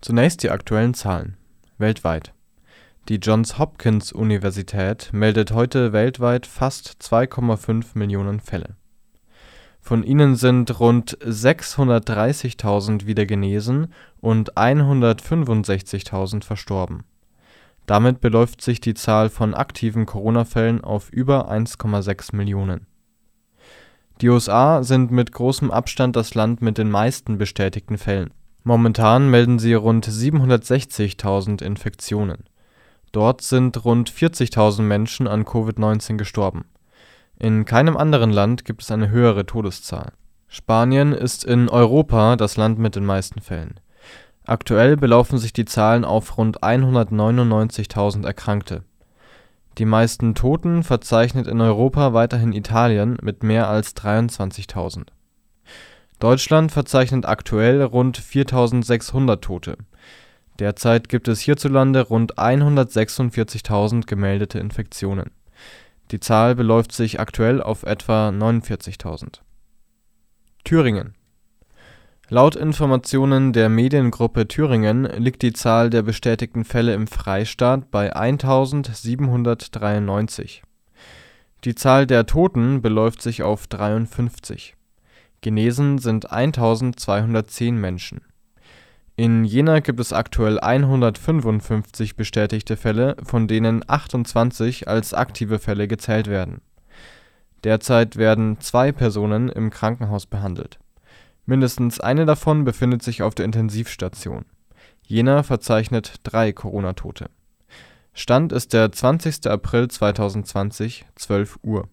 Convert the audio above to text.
Zunächst die aktuellen Zahlen weltweit: Die Johns-Hopkins-Universität meldet heute weltweit fast 2,5 Millionen Fälle. Von ihnen sind rund 630.000 wieder genesen und 165.000 verstorben. Damit beläuft sich die Zahl von aktiven Corona-Fällen auf über 1,6 Millionen. Die USA sind mit großem Abstand das Land mit den meisten bestätigten Fällen. Momentan melden sie rund 760.000 Infektionen. Dort sind rund 40.000 Menschen an Covid-19 gestorben. In keinem anderen Land gibt es eine höhere Todeszahl. Spanien ist in Europa das Land mit den meisten Fällen. Aktuell belaufen sich die Zahlen auf rund 199.000 Erkrankte. Die meisten Toten verzeichnet in Europa weiterhin Italien mit mehr als 23.000 Deutschland verzeichnet aktuell rund 4.600 Tote. Derzeit gibt es hierzulande rund 146.000 gemeldete Infektionen. Die Zahl beläuft sich aktuell auf etwa 49.000. Thüringen Laut Informationen der Mediengruppe Thüringen liegt die Zahl der bestätigten Fälle im Freistaat bei 1793. Die Zahl der Toten beläuft sich auf 53 Genesen sind 1210 Menschen. In Jena gibt es aktuell 155 bestätigte Fälle, von denen 28 als aktive Fälle gezählt werden. Derzeit werden zwei Personen im Krankenhaus behandelt. Mindestens eine davon befindet sich auf der Intensivstation. Jena verzeichnet drei Corona-Tote. Stand ist der 20. April 2020, 12 Uhr